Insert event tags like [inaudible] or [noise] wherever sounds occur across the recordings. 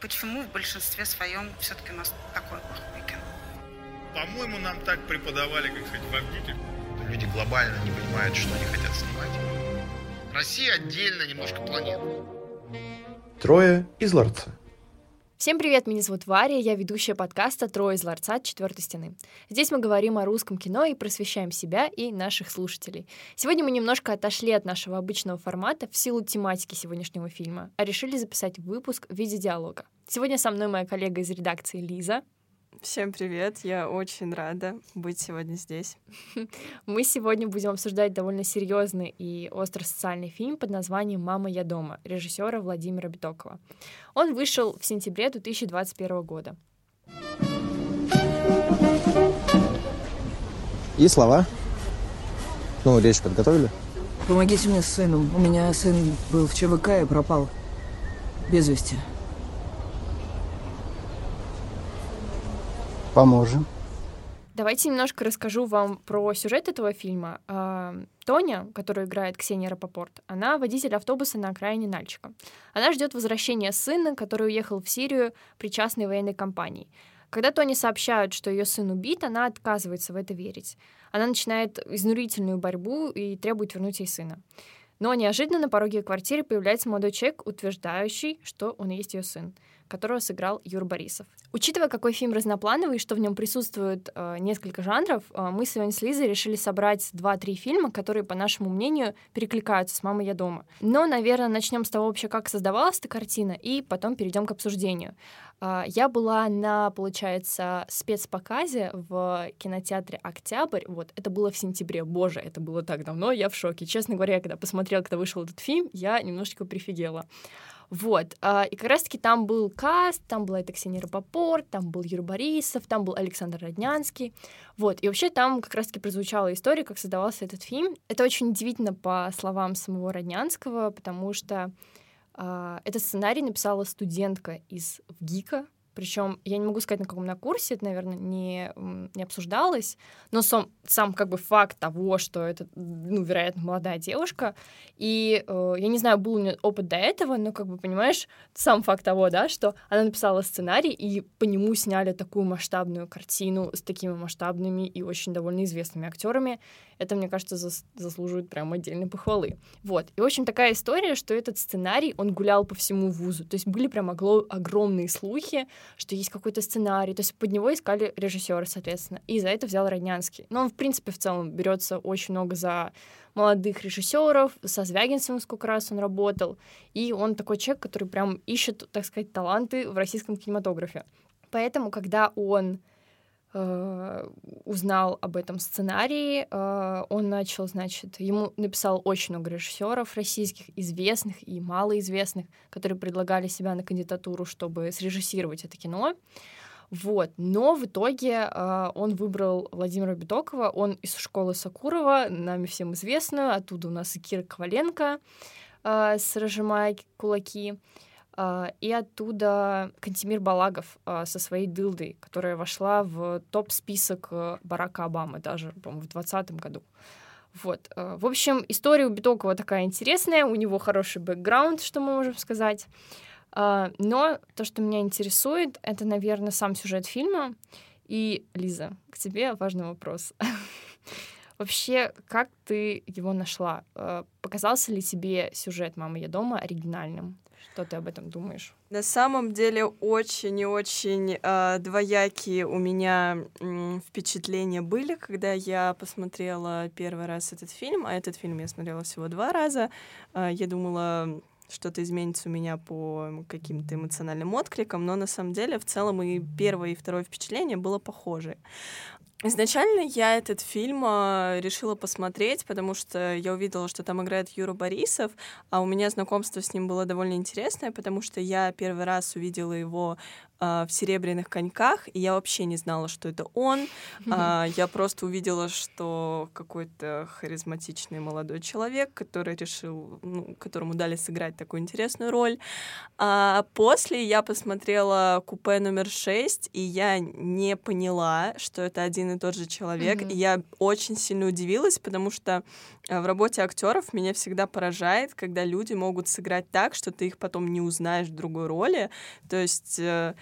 почему в большинстве своем все-таки у нас такой плохой кино. По-моему, нам так преподавали, как сказать, в Авгике. Люди глобально не понимают, что они хотят снимать. Россия отдельно немножко планета. Трое из ларца. Всем привет, меня зовут Варя, я ведущая подкаста «Трое из ларца. от четвертой стены». Здесь мы говорим о русском кино и просвещаем себя и наших слушателей. Сегодня мы немножко отошли от нашего обычного формата в силу тематики сегодняшнего фильма, а решили записать выпуск в виде диалога. Сегодня со мной моя коллега из редакции Лиза. Всем привет, я очень рада быть сегодня здесь. [laughs] Мы сегодня будем обсуждать довольно серьезный и острый социальный фильм под названием «Мама, я дома» режиссера Владимира Битокова. Он вышел в сентябре 2021 года. И слова? Ну, речь подготовили? Помогите мне с сыном. У меня сын был в ЧВК и пропал. Без вести. Поможем. Давайте немножко расскажу вам про сюжет этого фильма. А, Тоня, которую играет Ксения Рапопорт, она водитель автобуса на окраине Нальчика. Она ждет возвращения сына, который уехал в Сирию при частной военной компании. Когда Тони сообщают, что ее сын убит, она отказывается в это верить. Она начинает изнурительную борьбу и требует вернуть ей сына. Но неожиданно на пороге квартиры появляется молодой человек, утверждающий, что он и есть ее сын которого сыграл Юр Борисов. Учитывая, какой фильм разноплановый, и что в нем присутствует э, несколько жанров, э, мы сегодня с Лизой решили собрать два-три фильма, которые, по нашему мнению, перекликаются с «Мамой, я дома». Но, наверное, начнем с того вообще, как создавалась эта картина, и потом перейдем к обсуждению. Э, я была на, получается, спецпоказе в кинотеатре «Октябрь». Вот, это было в сентябре. Боже, это было так давно, я в шоке. Честно говоря, когда посмотрела, когда вышел этот фильм, я немножечко прифигела. Вот. А, и как раз-таки там был каст, там была эта Ксения Рапопорт, там был Юр Борисов, там был Александр Роднянский. Вот. И вообще там как раз-таки прозвучала история, как создавался этот фильм. Это очень удивительно по словам самого Роднянского, потому что Uh, этот сценарий написала студентка из ВГИКа, причем я не могу сказать, на каком на курсе, это, наверное, не, не обсуждалось, но сам, сам как бы факт того, что это, ну, вероятно, молодая девушка, и э, я не знаю, был у нее опыт до этого, но, как бы, понимаешь, сам факт того, да, что она написала сценарий, и по нему сняли такую масштабную картину с такими масштабными и очень довольно известными актерами, это, мне кажется, зас заслуживает прям отдельной похвалы. Вот. И, в общем, такая история, что этот сценарий, он гулял по всему вузу. То есть были прям огромные слухи, что есть какой-то сценарий. То есть под него искали режиссера, соответственно. И за это взял Роднянский. Но он, в принципе, в целом берется очень много за молодых режиссеров, со Звягинцевым сколько раз он работал, и он такой человек, который прям ищет, так сказать, таланты в российском кинематографе. Поэтому, когда он узнал об этом сценарии, э, он начал, значит, ему написал очень много режиссеров российских, известных и малоизвестных, которые предлагали себя на кандидатуру, чтобы срежиссировать это кино. Вот. Но в итоге э, он выбрал Владимира Битокова, он из школы Сакурова, нами всем известную, оттуда у нас и Кира Коваленко э, с «Разжимая кулаки», и оттуда Кантимир Балагов а, со своей дылдой, которая вошла в топ-список э, Барака Обамы даже, по-моему, в 2020 году. Вот. Э, в общем, история у Битокова такая интересная, у него хороший бэкграунд, что мы можем сказать. А, но то, что меня интересует, это, наверное, сам сюжет фильма. И, Лиза, к тебе важный вопрос. [laughs] Вообще, как ты его нашла? Э, показался ли тебе сюжет «Мама, я дома» оригинальным? Что ты об этом думаешь? На самом деле очень и очень э, двоякие у меня э, впечатления были, когда я посмотрела первый раз этот фильм, а этот фильм я смотрела всего два раза. Э, я думала, что-то изменится у меня по каким-то эмоциональным откликам, но на самом деле в целом и первое, и второе впечатление было похоже. Изначально я этот фильм э, решила посмотреть, потому что я увидела, что там играет Юра Борисов, а у меня знакомство с ним было довольно интересное, потому что я первый раз увидела его а, в серебряных коньках, и я вообще не знала, что это он. А, я просто увидела, что какой-то харизматичный молодой человек, который решил, ну, которому дали сыграть такую интересную роль. А после я посмотрела купе номер 6, и я не поняла, что это один и тот же человек. И я очень сильно удивилась, потому что в работе актеров меня всегда поражает, когда люди могут сыграть так, что ты их потом не узнаешь в другой роли. То есть э,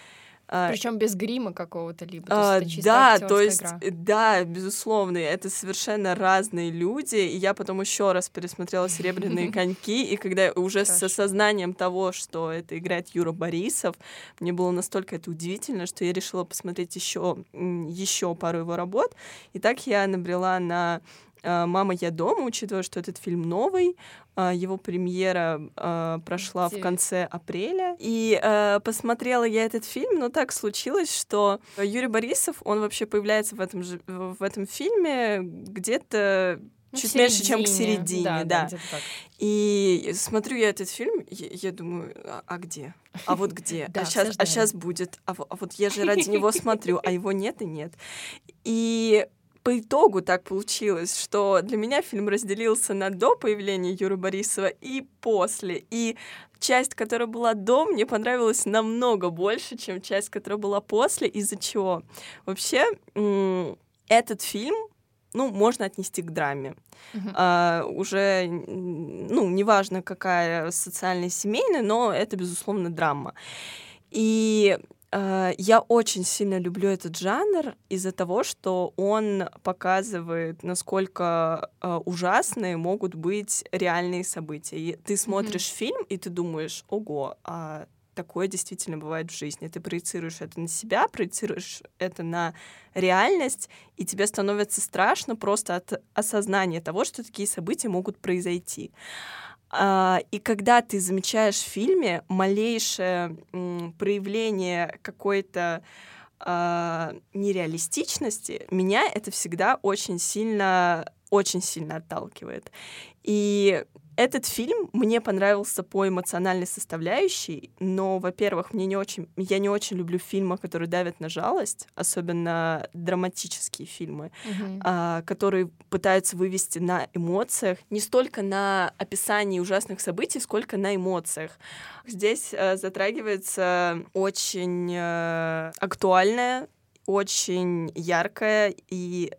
а, Причем без грима какого-то либо. А, то есть да, то есть, игра. да, безусловно, это совершенно разные люди. И я потом еще раз пересмотрела Серебряные [laughs] коньки, и когда уже с осознанием того, что это играет Юра Борисов, мне было настолько это удивительно, что я решила посмотреть еще, еще пару его работ. И так я набрела на а, «Мама, я дома», учитывая, что этот фильм новый, а, его премьера э, прошла в конце апреля. И посмотрела я этот фильм, но так случилось, что Юрий Борисов, он вообще появляется в этом, же, в этом фильме где-то ну, чуть меньше, чем к середине, да. да. да и смотрю я этот фильм, я, я думаю, а, а где? А вот [laughs] где? а сейчас, а сейчас будет. А, а вот я же ради него смотрю, а его нет и нет. И по итогу так получилось, что для меня фильм разделился на до появления Юры Борисова и после. И часть, которая была до, мне понравилась намного больше, чем часть, которая была после. Из-за чего? Вообще, этот фильм ну, можно отнести к драме. Uh-huh. А, уже, ну, неважно, какая социальная, семейная, но это, безусловно, драма. И я очень сильно люблю этот жанр из-за того, что он показывает, насколько э, ужасные могут быть реальные события. И ты смотришь mm-hmm. фильм, и ты думаешь, ого, а такое действительно бывает в жизни. Ты проецируешь это на себя, проецируешь это на реальность, и тебе становится страшно просто от осознания того, что такие события могут произойти. А, и когда ты замечаешь в фильме малейшее проявление какой-то а, нереалистичности, меня это всегда очень сильно, очень сильно отталкивает. И этот фильм мне понравился по эмоциональной составляющей, но, во-первых, мне не очень, я не очень люблю фильмы, которые давят на жалость, особенно драматические фильмы, mm-hmm. а, которые пытаются вывести на эмоциях, не столько на описании ужасных событий, сколько на эмоциях. Здесь а, затрагивается очень а, актуальная, очень яркая и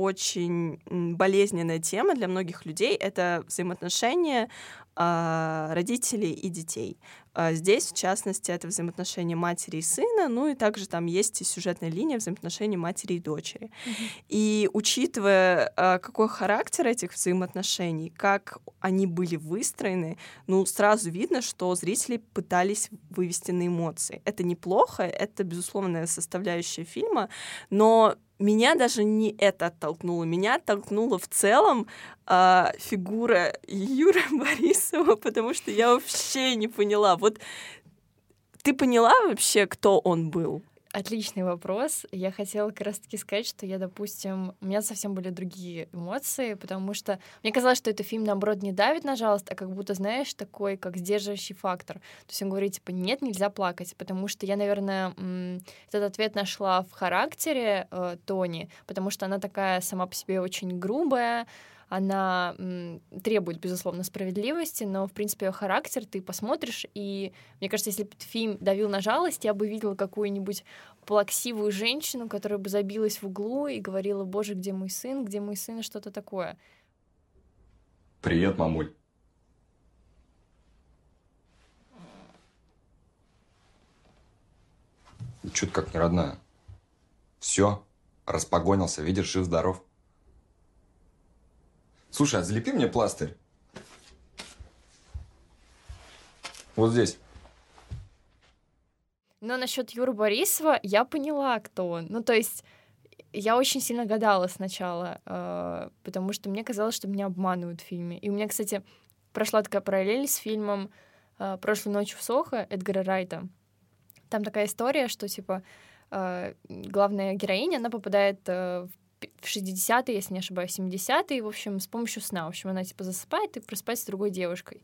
очень болезненная тема для многих людей — это взаимоотношения э, родителей и детей. А здесь, в частности, это взаимоотношения матери и сына, ну и также там есть и сюжетная линия взаимоотношений матери и дочери. Mm-hmm. И учитывая, э, какой характер этих взаимоотношений, как они были выстроены, ну, сразу видно, что зрители пытались вывести на эмоции. Это неплохо, это, безусловная составляющая фильма, но меня даже не это оттолкнуло. Меня оттолкнула в целом э, фигура Юры [laughs] Борисова, потому что я вообще не поняла. Вот ты поняла вообще, кто он был? Отличный вопрос. Я хотела как раз-таки сказать, что я, допустим, у меня совсем были другие эмоции, потому что мне казалось, что это фильм, наоборот, не давит на жалость, а как будто, знаешь, такой, как сдерживающий фактор. То есть он говорит, типа, нет, нельзя плакать, потому что я, наверное, этот ответ нашла в характере э, Тони, потому что она такая сама по себе очень грубая, она м, требует, безусловно, справедливости, но, в принципе, ее характер ты посмотришь, и мне кажется, если бы фильм давил на жалость, я бы видела какую-нибудь плаксивую женщину, которая бы забилась в углу и говорила, боже, где мой сын, где мой сын, и что-то такое. Привет, мамуль. Чё-то как не родная. Все, распогонился, видишь, жив-здоров. Слушай, а залепи мне пластырь. Вот здесь. Но насчет Юры Борисова я поняла, кто он. Ну, то есть я очень сильно гадала сначала, э, потому что мне казалось, что меня обманывают в фильме. И у меня, кстати, прошла такая параллель с фильмом э, «Прошлой ночью в Сохо» Эдгара Райта. Там такая история, что, типа, э, главная героиня, она попадает э, в в 60-е, если не ошибаюсь, 70-е, в общем, с помощью сна. В общем, она типа засыпает и просыпается с другой девушкой.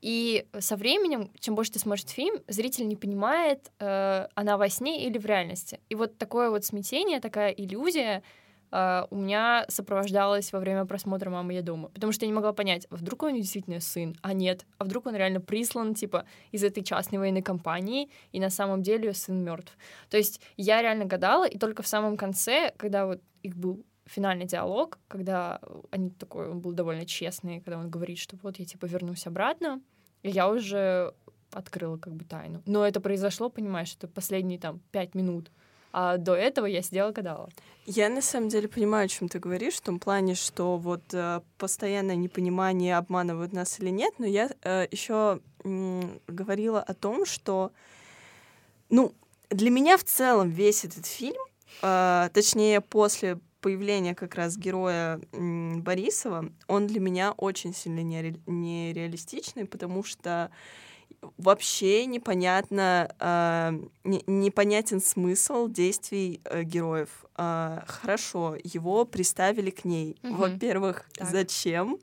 И со временем, чем больше ты смотришь фильм, зритель не понимает, э, она во сне или в реальности. И вот такое вот смятение, такая иллюзия э, у меня сопровождалась во время просмотра «Мама, я дома». Потому что я не могла понять, а вдруг он действительно сын, а нет, а вдруг он реально прислан, типа, из этой частной военной компании, и на самом деле ее сын мертв. То есть я реально гадала, и только в самом конце, когда вот их был финальный диалог, когда они такой, он был довольно честный, когда он говорит, что вот я типа вернусь обратно, и я уже открыла как бы тайну. Но это произошло, понимаешь, это последние там пять минут. А до этого я сидела гадала. Я на самом деле понимаю, о чем ты говоришь, в том плане, что вот э, постоянное непонимание, обманывают нас или нет, но я э, еще э, говорила о том, что, ну, для меня в целом весь этот фильм, э, точнее, после появления как раз героя Борисова, он для меня очень сильно нере- нереалистичный, потому что вообще непонятно, э, не, непонятен смысл действий э, героев. Э, хорошо, его приставили к ней. Мгм. Во-первых, зачем?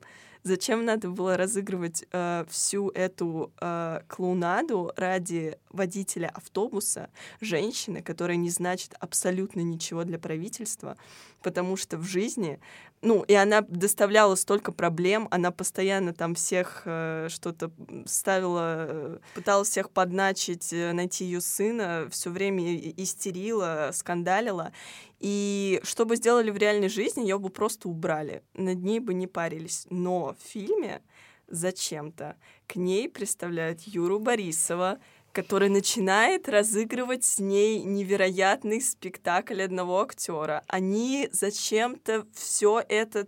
Зачем надо было разыгрывать э, всю эту э, клоунаду ради водителя автобуса, женщины, которая не значит абсолютно ничего для правительства, потому что в жизни, ну, и она доставляла столько проблем, она постоянно там всех э, что-то ставила, э, пыталась всех подначить, э, найти ее сына, все время истерила, скандалила. И что бы сделали в реальной жизни, ее бы просто убрали, над ней бы не парились. Но в фильме зачем-то к ней представляют Юру Борисова, который начинает разыгрывать с ней невероятный спектакль одного актера. Они зачем-то все это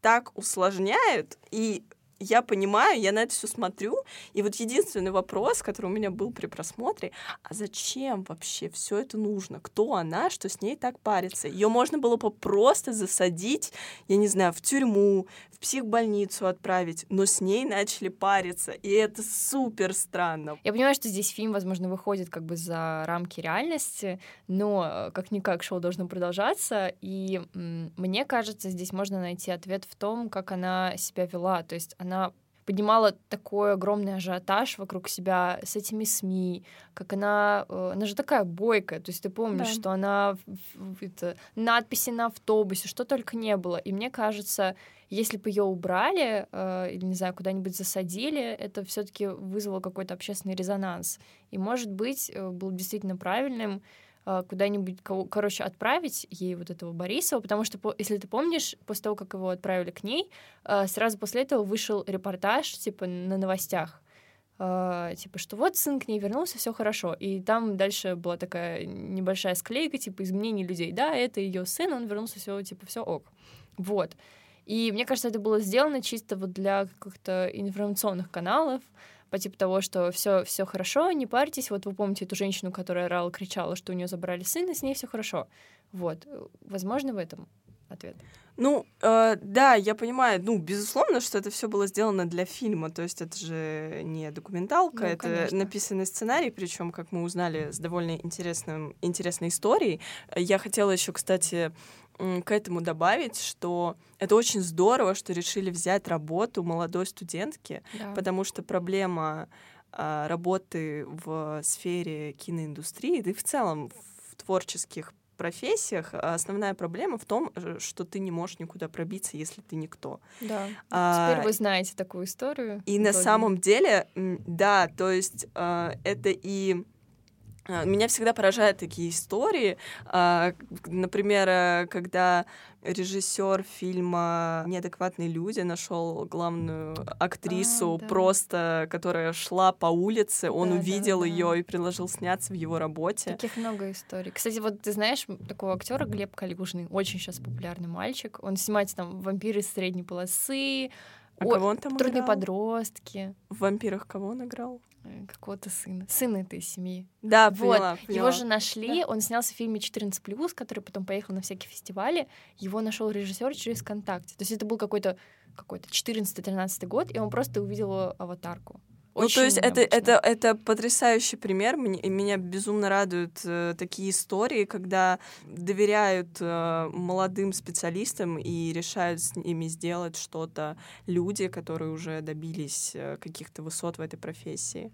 так усложняют, и я понимаю, я на это все смотрю, и вот единственный вопрос, который у меня был при просмотре, а зачем вообще все это нужно? Кто она, что с ней так парится? Ее можно было бы просто засадить, я не знаю, в тюрьму, в психбольницу отправить, но с ней начали париться, и это супер странно. Я понимаю, что здесь фильм, возможно, выходит как бы за рамки реальности, но э, как-никак шоу должно продолжаться, и мне кажется, здесь можно найти ответ в том, как она себя вела. То есть она поднимала такой огромный ажиотаж вокруг себя с этими СМИ, как она... э, Она же такая бойкая, то есть ты помнишь, Да. что она... это, надписи на автобусе, что только не было. И мне кажется, если бы ее убрали э, или, не знаю, куда-нибудь засадили, это все таки вызвало какой-то общественный резонанс. И, может быть, э, было действительно правильным куда-нибудь, кого- короче, отправить ей вот этого Борисова, потому что, если ты помнишь, после того, как его отправили к ней, э, сразу после этого вышел репортаж, типа, на новостях, э, типа, что вот сын к ней вернулся, все хорошо. И там дальше была такая небольшая склейка, типа, изменений людей. Да, это ее сын, он вернулся, все, типа, все ок. Вот. И мне кажется, это было сделано чисто вот для каких-то информационных каналов, по типу того, что все, все хорошо, не парьтесь. Вот вы помните эту женщину, которая орала, кричала, что у нее забрали сына, с ней все хорошо. Вот. Возможно, в этом ответ. Ну, э, да, я понимаю, ну, безусловно, что это все было сделано для фильма, то есть это же не документалка, Ну, это конечно. написанный сценарий, причем, как мы узнали, с довольно интересным, интересной историей. Я хотела еще, кстати, к этому добавить, что это очень здорово, что решили взять работу молодой студентки, Да. потому что проблема а, работы в сфере киноиндустрии, да и в целом в творческих профессиях, а основная проблема в том, э, что ты не можешь никуда пробиться, если ты никто. Да. А, Теперь вы знаете такую историю. и на самом деле, да, то есть а, это и меня всегда поражают такие истории. А, Например, э, когда режиссер фильма «Неадекватные люди» нашел главную актрису, А, да. просто которая шла по улице, он Да, увидел да. ее и предложил сняться в его работе. Таких много историй. Кстати, вот ты знаешь такого актера Глеб Калюжный, очень сейчас популярный мальчик. Он снимается там «Вампиры средней полосы», А Ой, кого он там «Трудные играл? подростки», В «Вампирах» кого он играл? э, какого-то сына. Сын этой семьи. Да, Вот, поняла, Его поняла. же нашли, он снялся в фильме 14+, который потом поехал на всякие фестивали. Его нашел режиссер через ВКонтакте. То есть это был какой-то какой-то 14-13 год, и он просто увидел аватарку. Ну, то есть это, это, это потрясающий пример. Мне, меня безумно радуют э, такие истории, когда доверяют э, молодым специалистам и решают с ними сделать что-то люди, которые уже добились э, каких-то высот в этой профессии.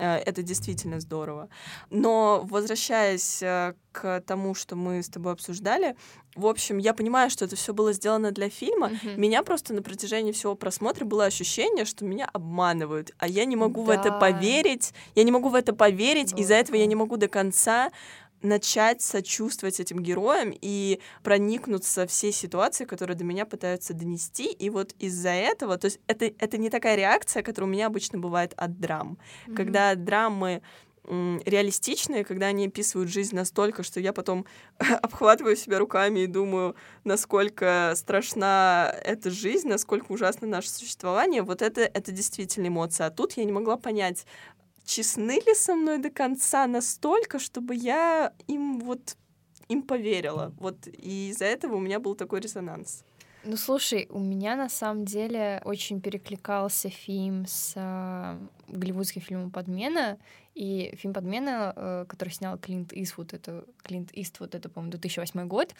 Э, это действительно здорово. Но возвращаясь э, к тому, что мы с тобой обсуждали, в общем, я понимаю, что это все было сделано для фильма. Мгм. Меня просто на протяжении всего просмотра было ощущение, что меня обманывают, а я не могу в это Да. поверить. Я не могу в это поверить, Было из-за этого я не могу до конца начать сочувствовать этим героям и проникнуться все ситуации, которые до меня пытаются донести. И вот из-за этого, то есть это, это не такая реакция, которая у меня обычно бывает от драм. Мгм. Когда драмы реалистичные, когда они описывают жизнь настолько, что я потом [laughs] обхватываю себя руками и думаю, насколько страшна эта жизнь, насколько ужасно наше существование, вот это, это действительно эмоция. А тут я не могла понять, честны ли со мной до конца настолько, чтобы я им вот им поверила. Вот и из-за этого у меня был такой резонанс. Ну, слушай, у меня на самом деле очень перекликался фильм с а, голливудским фильмом «Подмена», и фильм «Подмена», э, который снял Клинт Иствуд, это Клинт Иствуд, это, по-моему, 2008 год,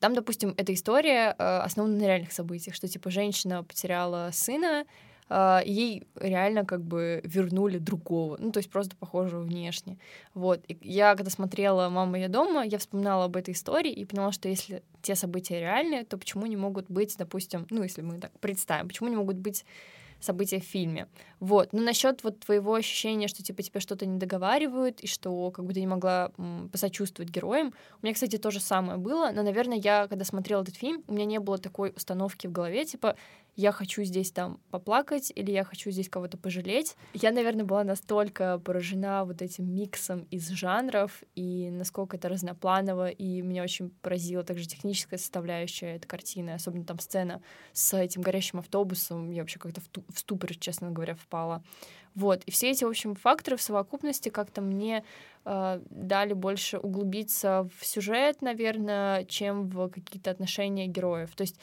там, допустим, эта история э, основана на реальных событиях, что, типа, женщина потеряла сына, э, ей реально как бы вернули другого, ну, то есть просто похожего внешне. Вот. И я, когда смотрела «Мама, я дома», я вспоминала об этой истории и поняла, что если те события реальные, то почему не могут быть, допустим, ну, если мы так представим, почему не могут быть события в фильме. Вот. Но насчет вот твоего ощущения, что типа тебе что-то не договаривают, и что как бы ты не могла м, посочувствовать героям. У меня, кстати, то же самое было, но, наверное, я, когда смотрела этот фильм, у меня не было такой установки в голове, типа, я хочу здесь там поплакать, или я хочу здесь кого-то пожалеть. Я, наверное, была настолько поражена вот этим миксом из жанров, и насколько это разнопланово, и меня очень поразила также техническая составляющая этой картины, особенно там сцена с этим горящим автобусом. Я вообще как-то в, в ступор, честно говоря, впала. Вот. И все эти, в общем, факторы в совокупности как-то мне э, дали больше углубиться в сюжет, наверное, чем в какие-то отношения героев. То есть,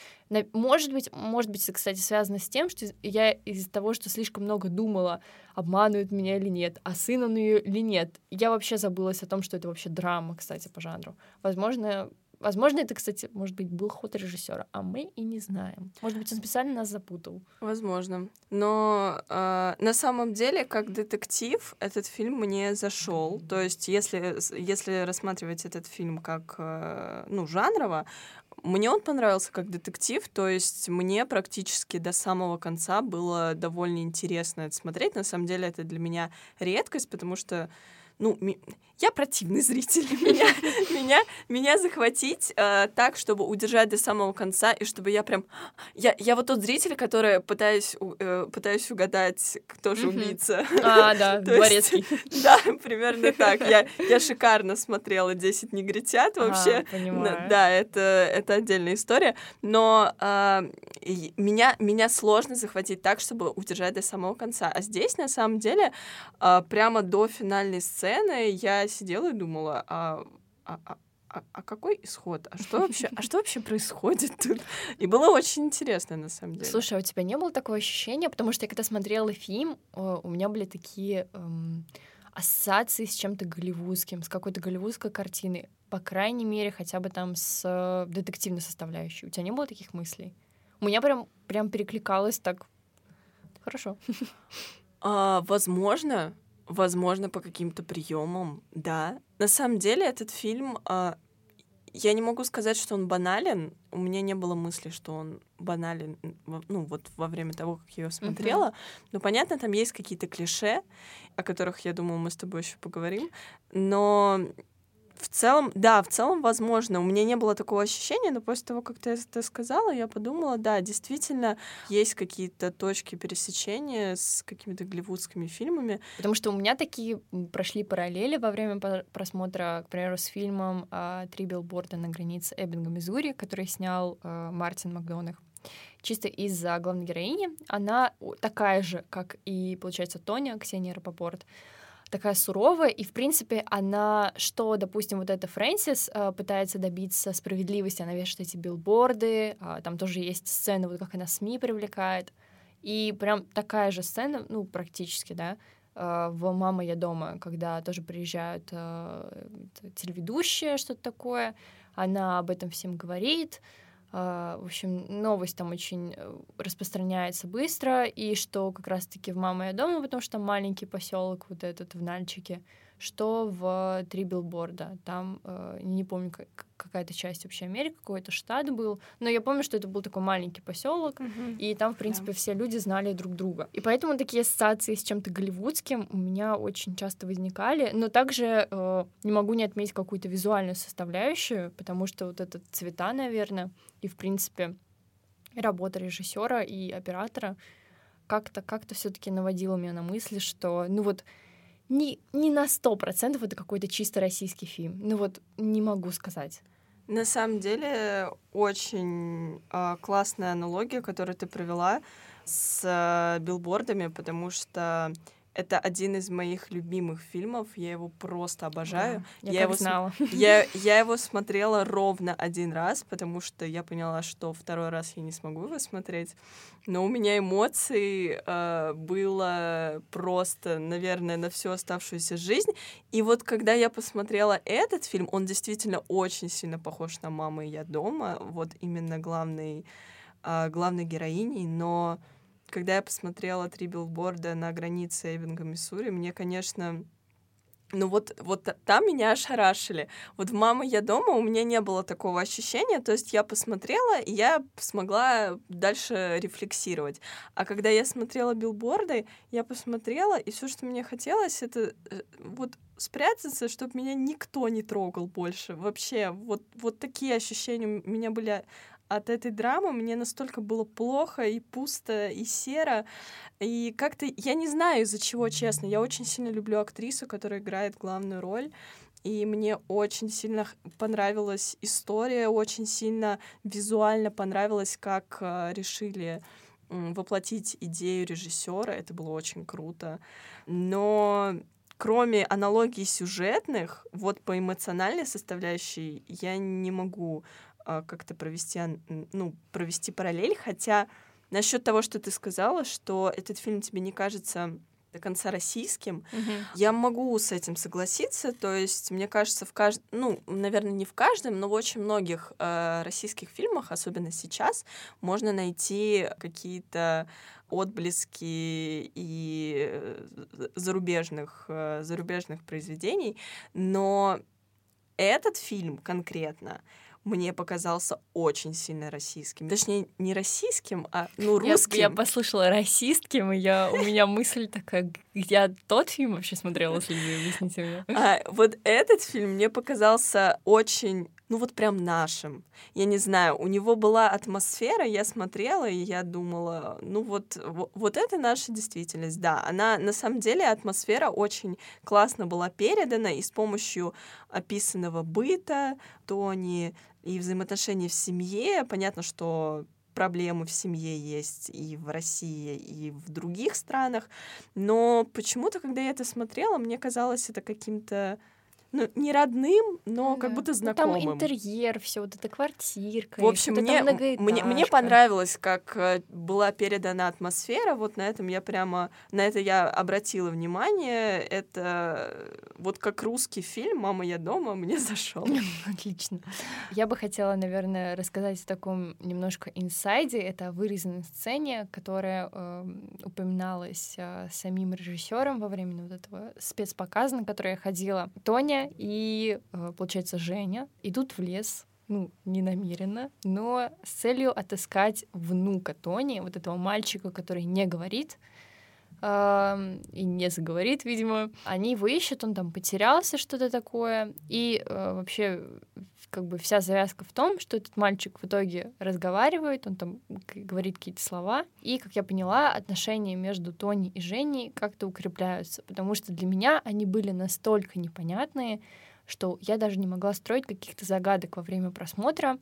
может быть, может быть, это, кстати, связано с тем, что я из-за того, что слишком много думала, обманывают меня или нет, а сын он ее или нет, я вообще забылась о том, что это вообще драма, кстати, по жанру. Возможно, Возможно, это, кстати, может быть, был ход режиссера, а мы и не знаем. Может быть, он специально нас запутал. Возможно. Но э, на самом деле, как детектив, этот фильм мне зашел. То есть, если, если рассматривать этот фильм как э, ну, жанрово, мне он понравился как детектив, то есть мне практически до самого конца было довольно интересно это смотреть. На самом деле это для меня редкость, потому что ну, я противный зритель. [laughs] Меня, меня, меня захватить э, так, чтобы удержать до самого конца, и чтобы я прям... Я, я вот тот зритель, который пытаюсь, э, пытаюсь угадать, кто же убийца. А, да, [laughs] дворецкий. [laughs] Да, примерно так. Я, я шикарно смотрела «10 негритят» вообще. А, понимаю. Да, это, это отдельная история. Но а, меня, меня сложно захватить так, чтобы удержать до самого конца. А здесь, на самом деле, а, прямо до финальной сцены я сидела и думала, а, а, а- а- а какой исход? А что вообще, а что вообще происходит тут? [laughs] И было очень интересно, на самом деле. Слушай, а у тебя не было такого ощущения? Потому что я когда смотрела фильм, у меня были такие эм, ассоциации с чем-то голливудским, с какой-то голливудской картиной. По крайней мере, хотя бы там с детективной составляющей. У тебя не было таких мыслей? У меня прям, прям перекликалось так. Хорошо. [laughs] А, возможно, возможно, по каким-то приемам, да. На самом деле этот фильм, а, я не могу сказать, что он банален. У меня не было мысли, что он банален, ну вот во время того, как я его смотрела. Но понятно, там есть какие-то клише, о которых я думаю, мы с тобой еще поговорим. Но в целом, да, в целом, возможно. У меня не было такого ощущения, но после того, как ты это сказала, я подумала, да, действительно, есть какие-то точки пересечения с какими-то голливудскими фильмами. Потому что у меня такие прошли параллели во время просмотра, к примеру, с фильмом а, «Три билборда на границе Эббинга, Миссури», который снял а, Мартин Макдонах. Чисто из-за главной героини. Она такая же, как и, получается, Тоня, Ксения Рапопорт, такая суровая, и, в принципе, она, что, допустим, вот эта Фрэнсис а, пытается добиться справедливости, она вешает эти билборды, а, там тоже есть сцены, вот как она СМИ привлекает, И прям такая же сцена, ну, практически, да, э, в «Мама, я дома», когда тоже приезжают э, телеведущие, что-то такое, она об этом всем говорит, в общем, новость там очень э, распространяется быстро, и что как раз-таки в «Мама, я дома», потому что там маленький поселок вот этот в Нальчике, что в «Три билборда». Там, э, не помню, как, какая-то часть вообще Америки, какой-то штат был, но я помню, что это был такой маленький поселок, Мгм. и там, в принципе, Да. все люди знали друг друга. И поэтому такие ассоциации с чем-то голливудским у меня очень часто возникали, но также э, не могу не отметить какую-то визуальную составляющую, потому что вот это цвета, наверное, и, в принципе, работа режиссера и оператора как-то как все-таки наводила меня на мысли, что, ну вот, не, не на сто процентов это какой-то чисто российский фильм. Ну вот, не могу сказать. На самом деле, очень а, классная аналогия, которую ты провела с а, билбордами, потому что это один из моих любимых фильмов. Я его просто обожаю. Я, Я как его знала. [laughs] Я, я его смотрела ровно один раз, потому что я поняла, что второй раз я не смогу его смотреть. Но у меня эмоций э, было просто, наверное, на всю оставшуюся жизнь. И вот когда я посмотрела этот фильм, он действительно очень сильно похож на «Мама и я дома», вот именно главной, э, главной героиней, но когда я посмотрела «Три билборда» на границе Эббинга, Миссури, мне, конечно, ну вот, вот та- там меня ошарашили. Вот в «Мама, я дома» у меня не было такого ощущения, то есть я посмотрела, и я смогла дальше рефлексировать. А когда я смотрела билборды, я посмотрела, и все, что мне хотелось, это э, вот спрятаться, чтобы меня никто не трогал больше. Вообще, вот, вот такие ощущения у меня были от этой драмы. Мне настолько было плохо и пусто, и серо. И как-то, я не знаю из-за чего, честно. Я очень сильно люблю актрису, которая играет главную роль. И мне очень сильно понравилась история, очень сильно визуально понравилось, как э, решили воплотить идею режиссера. Это было очень круто. Но кроме аналогий сюжетных, вот по эмоциональной составляющей я не могу а, как-то провести, ну, провести параллель, хотя насчет того, что ты сказала, что этот фильм тебе не кажется до конца российским, я могу с этим согласиться. То есть, мне кажется, в каждом, ну, наверное, не в каждом, но в очень многих э, российских фильмах, особенно сейчас, можно найти какие-то отблески и э, зарубежных, э, зарубежных произведений. Но этот фильм конкретно мне показался очень сильно российским. Точнее, не российским, а ну, Я, русским. я послышала расистским, и я, у меня мысль такая, я тот фильм вообще смотрела, если вы объясните мне. А, вот этот фильм мне показался очень, ну вот прям нашим. Я не знаю, у него была атмосфера, я смотрела, и я думала, ну вот, во- вот это наша действительность, да. Она, на самом деле, атмосфера очень классно была передана, и с помощью описанного быта, Тони, и взаимоотношений в семье, понятно, что проблемы в семье есть и в России, и в других странах, но почему-то, когда я это смотрела, мне казалось это каким-то ну, не родным, но как Да. будто Ну, знакомым. Там интерьер, все вот эта квартирка. В общем, мне, мне, мне понравилось, как э, была передана атмосфера. Вот на этом я прямо, на это я обратила внимание. Это э, вот как русский фильм «Мама, я дома» [laughs] мне зашел. [laughs] Отлично. Я бы хотела, наверное, рассказать о таком немножко инсайде. Это о вырезанной сцене, которая эм, упоминалась э, самим режиссером во время вот этого спецпоказа, на который я ходила. Тоня и, э, получается, Женя идут в лес, ну, не намеренно, но с целью отыскать внука Тони, вот этого мальчика, который не говорит, эм, и не заговорит, видимо. Они его ищут, он там потерялся, что-то такое. И э, вообще как бы вся завязка в том, что этот мальчик в итоге разговаривает, он там говорит какие-то слова. И, как я поняла, отношения между Тони и Женей как-то укрепляются, потому что для меня они были настолько непонятные, что я даже не могла строить каких-то загадок во время просмотра.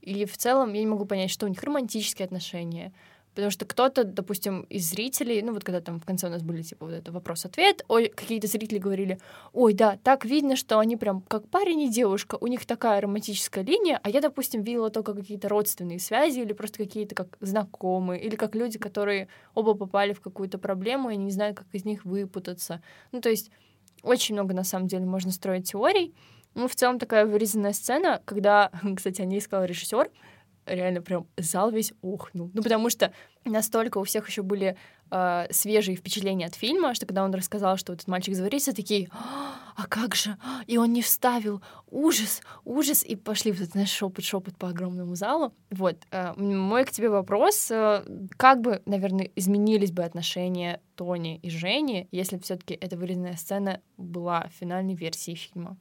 И в целом я не могу понять, что у них романтические отношения, Потому что кто-то, допустим, из зрителей, ну вот когда там в конце у нас были типа вот это вопрос-ответ, ой, какие-то зрители говорили, ой, да, так видно, что они прям как парень и девушка, у них такая романтическая линия, а я, допустим, видела только какие-то родственные связи или просто какие-то как знакомые, или как люди, которые оба попали в какую-то проблему и не знают, как из них выпутаться. Ну, то есть очень много, на самом деле, можно строить теорий. Ну, в целом такая вырезанная сцена, когда, [laughs] кстати, о ней сказал режиссер, реально прям зал весь ухнул. Ну, потому что настолько у всех еще были э, свежие впечатления от фильма, что когда он рассказал, что этот мальчик заварится, такие, а как же? И он не вставил. Ужас, ужас. И пошли вот этот, знаешь, шепот-шепот по огромному залу. Вот. Э, мой к тебе вопрос. Э, как бы, наверное, изменились бы отношения Тони и Жени, если все таки эта вырезанная сцена была в финальной версии фильма?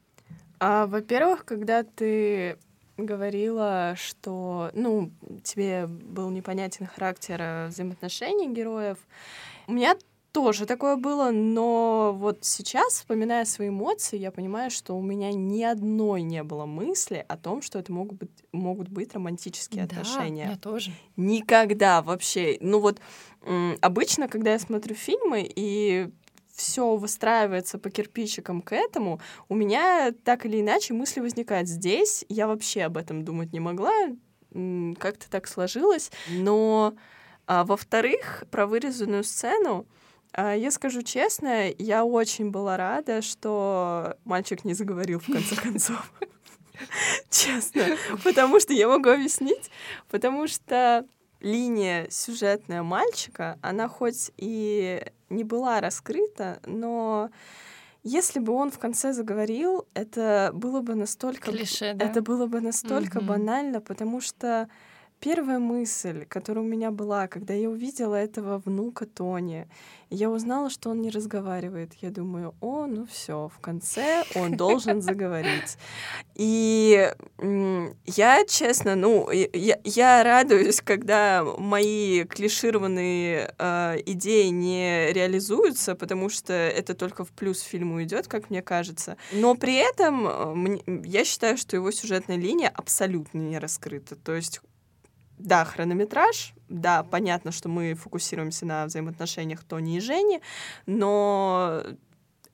А, во-первых, когда ты говорила, что, ну, тебе был непонятен характер э, взаимоотношений героев. У меня тоже такое было, но вот сейчас, вспоминая свои эмоции, я понимаю, что у меня ни одной не было мысли о том, что это могут быть, могут быть романтические да, отношения. Я тоже. Никогда вообще. Ну вот обычно, когда я смотрю фильмы и все выстраивается по кирпичикам к этому, у меня так или иначе мысли возникают. Здесь я вообще об этом думать не могла, как-то так сложилось. Но, а, во-вторых, про вырезанную сцену, а, я скажу честно, я очень была рада, что мальчик не заговорил в конце [laughs] концов. [laughs] Честно. Потому что я могу объяснить. Потому что линия сюжетная мальчика, она хоть и не была раскрыта, но если бы он в конце заговорил, это было бы настолько... Клише, да? Это было бы настолько mm-hmm. банально, потому что Первая мысль, которая у меня была, когда я увидела этого внука Тони, я узнала, что он не разговаривает. Я думаю, о, ну все, в конце он должен [laughs] заговорить. И я, честно, ну, я, я радуюсь, когда мои клишированные э, идеи не реализуются, потому что это только в плюс фильму идет, как мне кажется. Но при этом э, я считаю, что его сюжетная линия абсолютно не раскрыта. То есть да, хронометраж, да, понятно, что мы фокусируемся на взаимоотношениях Тони и Жени, но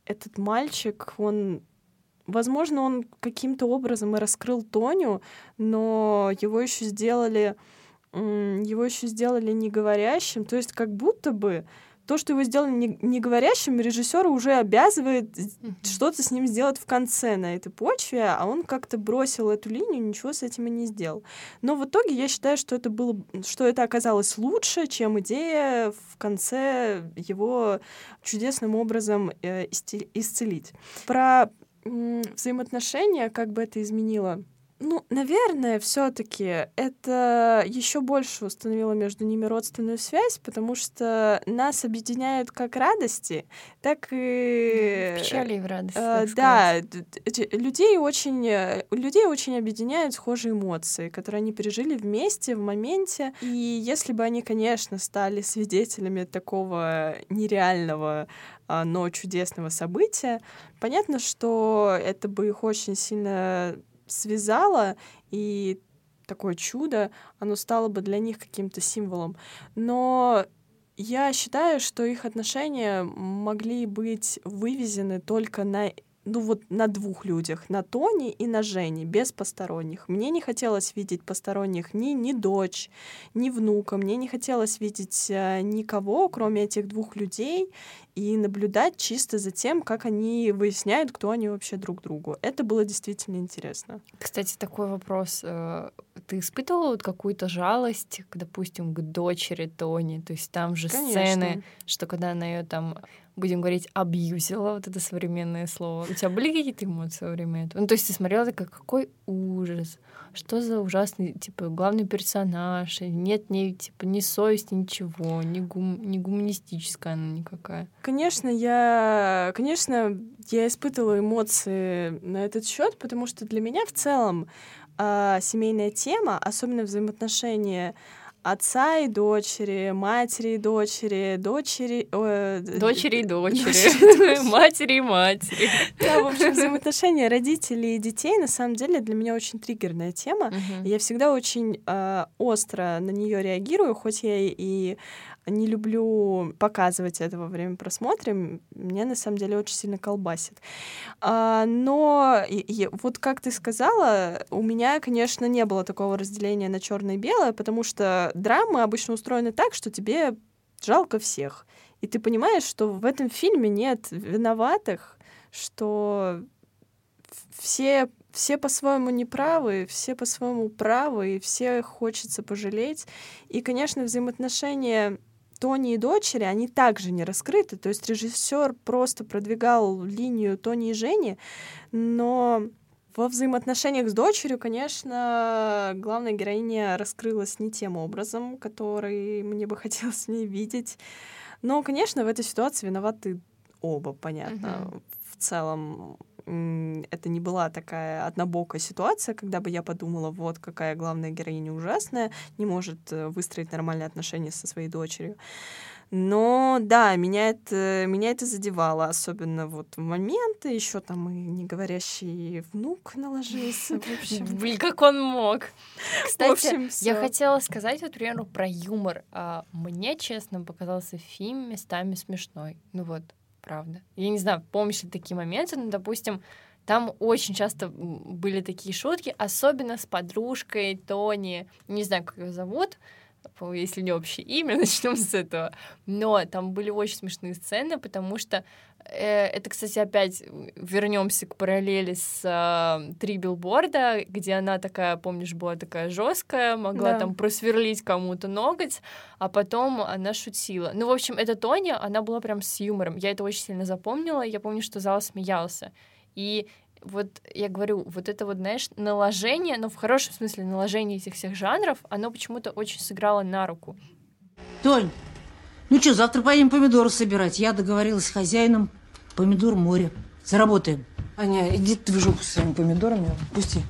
этот мальчик, он Возможно, он каким-то образом и раскрыл Тоню, но его еще сделали его еще сделали неговорящим, то есть как будто бы то, что его сделали не, не говорящим, режиссера уже обязывает mm-hmm. что-то с ним сделать в конце на этой почве, а он как-то бросил эту линию, ничего с этим и не сделал. Но в итоге я считаю, что это было, что это оказалось лучше, чем идея в конце его чудесным образом э, исцелить. Про взаимоотношения, как бы это изменило ну, наверное, все-таки это еще больше установило между ними родственную связь, потому что нас объединяют как радости, так и печали и в радости. Э, да, людей очень э, людей очень объединяют схожие эмоции, которые они пережили вместе в моменте. И если бы они, конечно, стали свидетелями такого нереального а, но чудесного события. Понятно, что это бы их очень сильно связала, и такое чудо, оно стало бы для них каким-то символом. Но я считаю, что их отношения могли быть вывезены только на ну вот на двух людях, на Тони и на Жене, без посторонних. Мне не хотелось видеть посторонних ни, ни дочь, ни внука, мне не хотелось видеть э, никого, кроме этих двух людей, и наблюдать чисто за тем, как они выясняют, кто они вообще друг другу. Это было действительно интересно. Кстати, такой вопрос. Э, ты испытывала вот какую-то жалость, допустим, к дочери Тони? То есть там же Конечно. сцены, что когда она ее там будем говорить, абьюзила, вот это современное слово. У тебя были какие-то эмоции во время этого? Ну, то есть ты смотрела такая, какой ужас, что за ужасный, типа, главный персонаж, нет ни, типа, ни совести, ничего, ни, гум, ни гуманистическая она никакая. Конечно, я, конечно, я испытывала эмоции на этот счет, потому что для меня в целом э, семейная тема, особенно взаимоотношения отца и дочери, матери и дочери, дочери... э, Дочери и д- дочери, [laughs] матери и матери. Да, в общем, взаимоотношения родителей и детей на самом деле для меня очень триггерная тема. Мгм. Я всегда очень э, остро на нее реагирую, хоть я и не люблю показывать это во время просмотра, м- меня на самом деле очень сильно колбасит. А, но и- и вот как ты сказала, у меня, конечно, не было такого разделения на черное и белое, потому что драмы обычно устроены так, что тебе жалко всех. И ты понимаешь, что в этом фильме нет виноватых, что все, все по-своему неправы, все по-своему правы, и все хочется пожалеть. И, конечно, взаимоотношения Тони и дочери, они также не раскрыты. То есть режиссер просто продвигал линию Тони и Жени, но во взаимоотношениях с дочерью, конечно, главная героиня раскрылась не тем образом, который мне бы [laughs] хотелось в ней видеть. Но, конечно, в этой ситуации виноваты оба, понятно. Мгм. В целом, это не была такая однобокая ситуация, когда бы я подумала, вот какая главная героиня ужасная, не может э, выстроить нормальные отношения со своей дочерью. Но да, меня это, меня это задевало, особенно вот в моменты, еще там и неговорящий внук наложился. В общем, [laughs] Блин, как он мог. Кстати, общем, я хотела сказать, вот, к примеру, про юмор. А, Мне, честно, показался фильм местами смешной. Ну вот, правда. Я не знаю, помнишь ли такие моменты, но, допустим, там очень часто были такие шутки, особенно с подружкой Тони. Не знаю, как ее зовут, если не общее имя, [laughs] начнем с этого. Но там были очень смешные сцены, потому что это, кстати, опять вернемся к параллели с э, три билборда, где она такая, помнишь, была такая жесткая, могла Да. там просверлить кому-то ноготь, а потом она шутила. Ну, в общем, эта Тоня, она была прям с юмором. Я это очень сильно запомнила. Я помню, что зал смеялся. И вот я говорю, вот это вот, знаешь, наложение, но в хорошем смысле наложение этих всех жанров, оно почему-то очень сыграло на руку. Толь, ну что, завтра поедем помидоры собирать. Я договорилась с хозяином. Помидор море. Заработаем. Аня, иди ты в жопу с своими помидорами, пусти.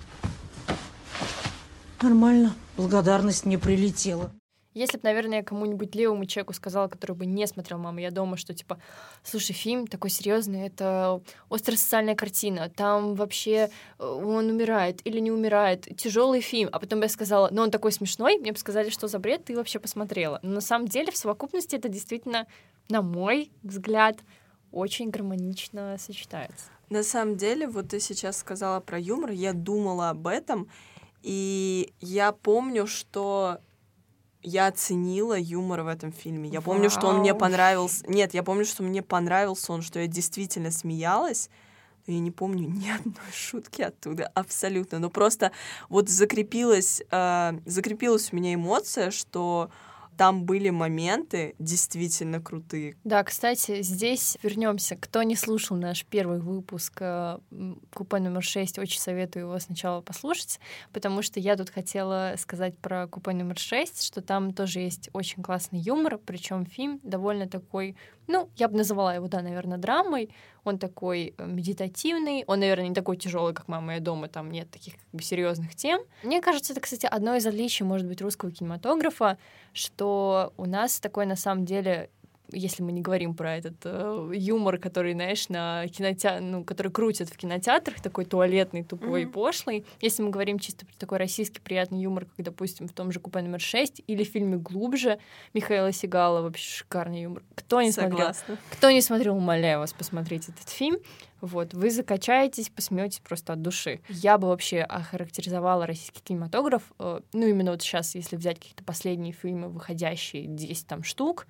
Нормально. Благодарность мне прилетела. Если бы, наверное, я кому-нибудь левому человеку сказала, который бы не смотрел «Мама, я дома», что типа, слушай, фильм такой серьезный, это острая социальная картина, там вообще э, он умирает или не умирает, тяжелый фильм, а потом бы я сказала, но он такой смешной, мне бы сказали, что за бред, ты вообще посмотрела. Но на самом деле в совокупности это действительно, на мой взгляд, очень гармонично сочетается. На самом деле, вот ты сейчас сказала про юмор, я думала об этом, и я помню, что я оценила юмор в этом фильме. Я помню, что он мне Вау. понравился. Нет, я помню, что мне понравился он, что я действительно смеялась. Но я не помню ни одной шутки оттуда, абсолютно. Но просто вот закрепилась, э, закрепилась у меня эмоция, что там были моменты действительно крутые. Да, кстати, здесь вернемся. Кто не слушал наш первый выпуск э, купе номер 6, очень советую его сначала послушать, потому что я тут хотела сказать про купе номер 6, что там тоже есть очень классный юмор, причем фильм довольно такой, ну, я бы называла его, да, наверное, драмой. Он такой э, медитативный, он, наверное, не такой тяжелый, как мама я дома, там нет таких как бы серьезных тем. Мне кажется, это, кстати, одно из отличий, может быть, русского кинематографа, что у нас такой на самом деле если мы не говорим про этот э, юмор, который, знаешь, на кинотеатр, ну, который крутят в кинотеатрах, такой туалетный, тупой, Мгм. пошлый. Если мы говорим чисто про такой российский приятный юмор, как, допустим, в том же «Купе номер 6» или в фильме «Глубже» Михаила Сигала, вообще шикарный юмор. Кто не смотрел? Согласна. Кто не смотрел, умоляю вас посмотреть этот фильм. Вот, вы закачаетесь, посмеетесь просто от души. Я бы вообще охарактеризовала российский кинематограф, э, ну, именно вот сейчас, если взять какие-то последние фильмы, выходящие 10 там штук,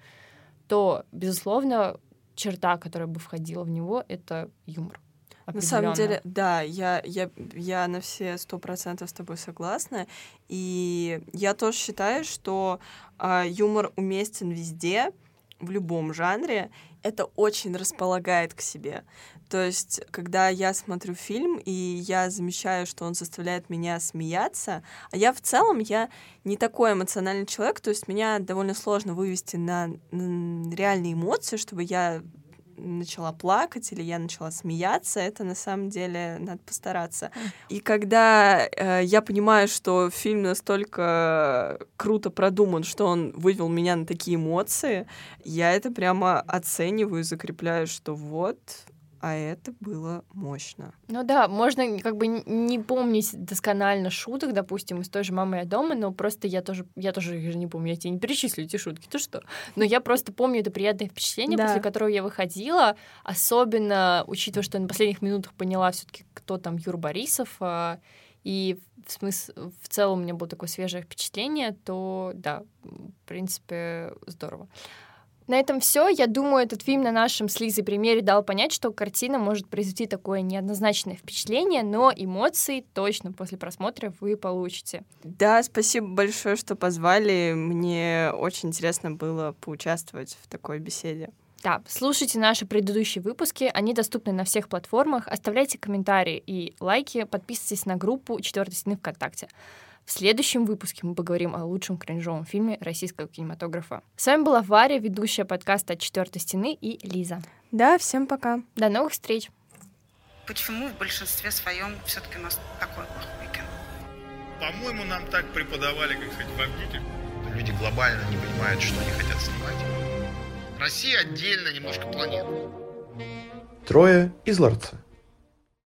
то, безусловно, черта, которая бы входила в него, это юмор. На самом деле, да, я, я, я на все сто процентов с тобой согласна. И я тоже считаю, что а, юмор уместен везде, в любом жанре. Это очень располагает к себе. То есть, когда я смотрю фильм, и я замечаю, что он заставляет меня смеяться, а я в целом, я не такой эмоциональный человек, то есть меня довольно сложно вывести на, на реальные эмоции, чтобы я начала плакать или я начала смеяться, это на самом деле надо постараться. И когда э, я понимаю, что фильм настолько круто продуман, что он вывел меня на такие эмоции, я это прямо оцениваю, закрепляю, что вот а это было мощно. Ну да, можно как бы не помнить досконально шуток, допустим, из той же «Мамы я дома», но просто я тоже, я тоже их же не помню, я тебе не перечислю эти шутки, ты что? Но я просто помню это приятное впечатление, да. после которого я выходила, особенно учитывая, что я на последних минутах поняла все таки кто там Юр Борисов, а, и в смысле, в целом у меня было такое свежее впечатление, то да, в принципе, здорово. На этом все. Я думаю, этот фильм на нашем с Лизой примере дал понять, что картина может произвести такое неоднозначное впечатление, но эмоции точно после просмотра вы получите. Да, спасибо большое, что позвали. Мне очень интересно было поучаствовать в такой беседе. Да, слушайте наши предыдущие выпуски, они доступны на всех платформах. Оставляйте комментарии и лайки, подписывайтесь на группу «Четвертой стены ВКонтакте». В следующем выпуске мы поговорим о лучшем кринжовом фильме российского кинематографа. С вами была Варя, ведущая подкаста «От четвертой стены» и Лиза. Да, всем пока. До новых встреч. Почему в большинстве своем все-таки у нас такой плохой кино? По-моему, нам так преподавали, как сказать, в Авгике. Люди глобально не понимают, что они хотят снимать. Россия отдельно немножко планета. Трое из ларца.